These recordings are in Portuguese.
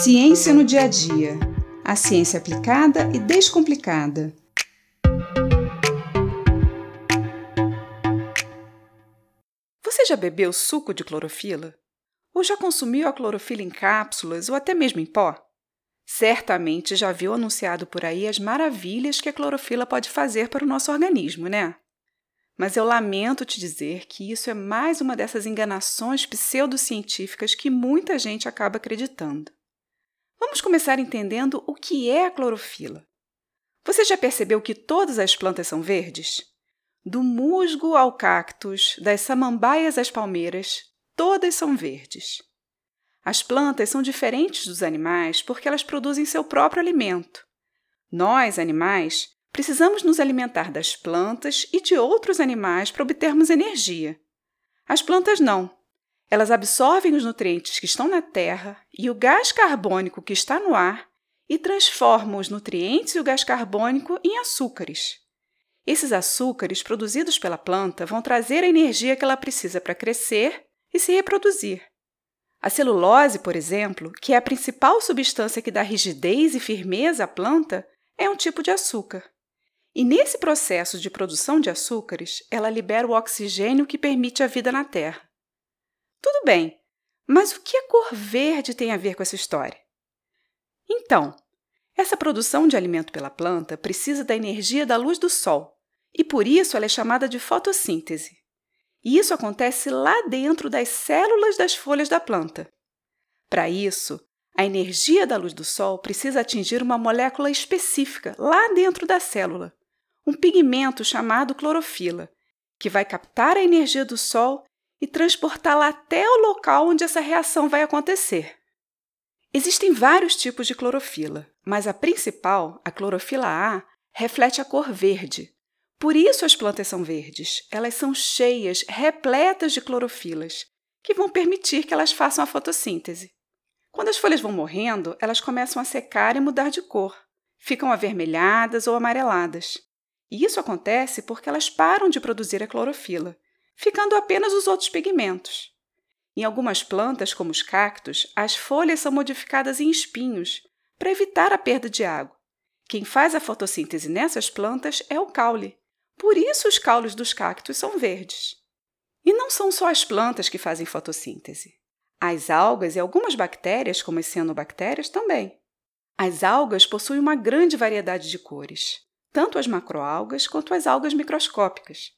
Ciência no dia a dia. A ciência aplicada e descomplicada. Você já bebeu suco de clorofila? Ou já consumiu a clorofila em cápsulas ou até mesmo em pó? Certamente já viu anunciado por aí as maravilhas que a clorofila pode fazer para o nosso organismo, né? Mas eu lamento te dizer que isso é mais uma dessas enganações pseudocientíficas que muita gente acaba acreditando. Vamos começar entendendo o que é a clorofila. Você já percebeu que todas as plantas são verdes? Do musgo ao cactus, das samambaias às palmeiras, todas são verdes. As plantas são diferentes dos animais porque elas produzem seu próprio alimento. Nós, animais, precisamos nos alimentar das plantas e de outros animais para obtermos energia. As plantas não. Elas absorvem os nutrientes que estão na terra e o gás carbônico que está no ar e transformam os nutrientes e o gás carbônico em açúcares. Esses açúcares produzidos pela planta vão trazer a energia que ela precisa para crescer e se reproduzir. A celulose, por exemplo, que é a principal substância que dá rigidez e firmeza à planta, é um tipo de açúcar. E nesse processo de produção de açúcares, ela libera o oxigênio que permite a vida na Terra. Tudo bem, mas o que a cor verde tem a ver com essa história? Então, essa produção de alimento pela planta precisa da energia da luz do sol, e por isso ela é chamada de fotossíntese. E isso acontece lá dentro das células das folhas da planta. Para isso, a energia da luz do sol precisa atingir uma molécula específica lá dentro da célula, um pigmento chamado clorofila, que vai captar a energia do sol e transportá-la até o local onde essa reação vai acontecer. Existem vários tipos de clorofila, mas a principal, a clorofila A, reflete a cor verde. Por isso as plantas são verdes. Elas são cheias, repletas de clorofilas, que vão permitir que elas façam a fotossíntese. Quando as folhas vão morrendo, elas começam a secar e mudar de cor. Ficam avermelhadas ou amareladas. E isso acontece porque elas param de produzir a clorofila ficando apenas os outros pigmentos. Em algumas plantas, como os cactos, as folhas são modificadas em espinhos para evitar a perda de água. Quem faz a fotossíntese nessas plantas é o caule. Por isso os caules dos cactos são verdes. E não são só as plantas que fazem fotossíntese. As algas e algumas bactérias, como as cianobactérias, também. As algas possuem uma grande variedade de cores, tanto as macroalgas quanto as algas microscópicas.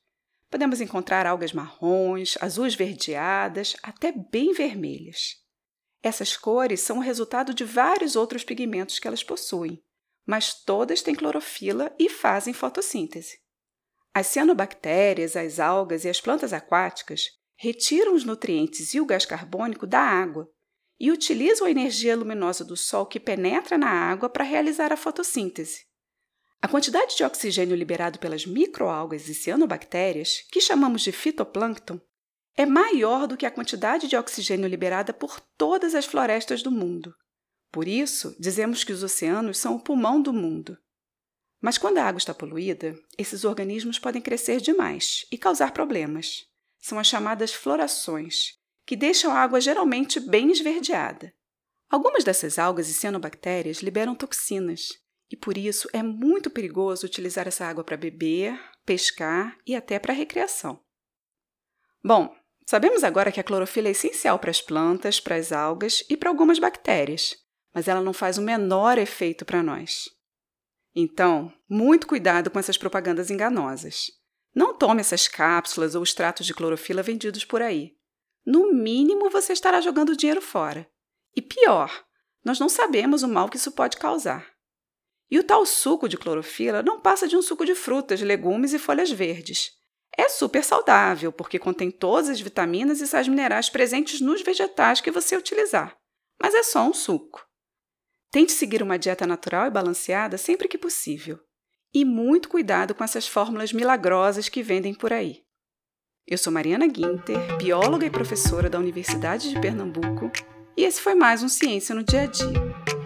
Podemos encontrar algas marrons, azuis verdeadas, até bem vermelhas. Essas cores são o resultado de vários outros pigmentos que elas possuem, mas todas têm clorofila e fazem fotossíntese. As cianobactérias, as algas e as plantas aquáticas retiram os nutrientes e o gás carbônico da água e utilizam a energia luminosa do sol que penetra na água para realizar a fotossíntese. A quantidade de oxigênio liberado pelas microalgas e cianobactérias, que chamamos de fitoplâncton, é maior do que a quantidade de oxigênio liberada por todas as florestas do mundo. Por isso, dizemos que os oceanos são o pulmão do mundo. Mas quando a água está poluída, esses organismos podem crescer demais e causar problemas. São as chamadas florações, que deixam a água geralmente bem esverdeada. Algumas dessas algas e cianobactérias liberam toxinas, e por isso é muito perigoso utilizar essa água para beber, pescar e até para recreação. Bom, sabemos agora que a clorofila é essencial para as plantas, para as algas e para algumas bactérias, mas ela não faz o menor efeito para nós. Então, muito cuidado com essas propagandas enganosas. Não tome essas cápsulas ou extratos de clorofila vendidos por aí. No mínimo, você estará jogando dinheiro fora. E pior, nós não sabemos o mal que isso pode causar. E o tal suco de clorofila não passa de um suco de frutas, legumes e folhas verdes. É super saudável, porque contém todas as vitaminas e sais minerais presentes nos vegetais que você utilizar. Mas é só um suco. Tente seguir uma dieta natural e balanceada sempre que possível. E muito cuidado com essas fórmulas milagrosas que vendem por aí. Eu sou Mariana Guinter, bióloga e professora da Universidade de Pernambuco, e esse foi mais um Ciência no Dia a Dia.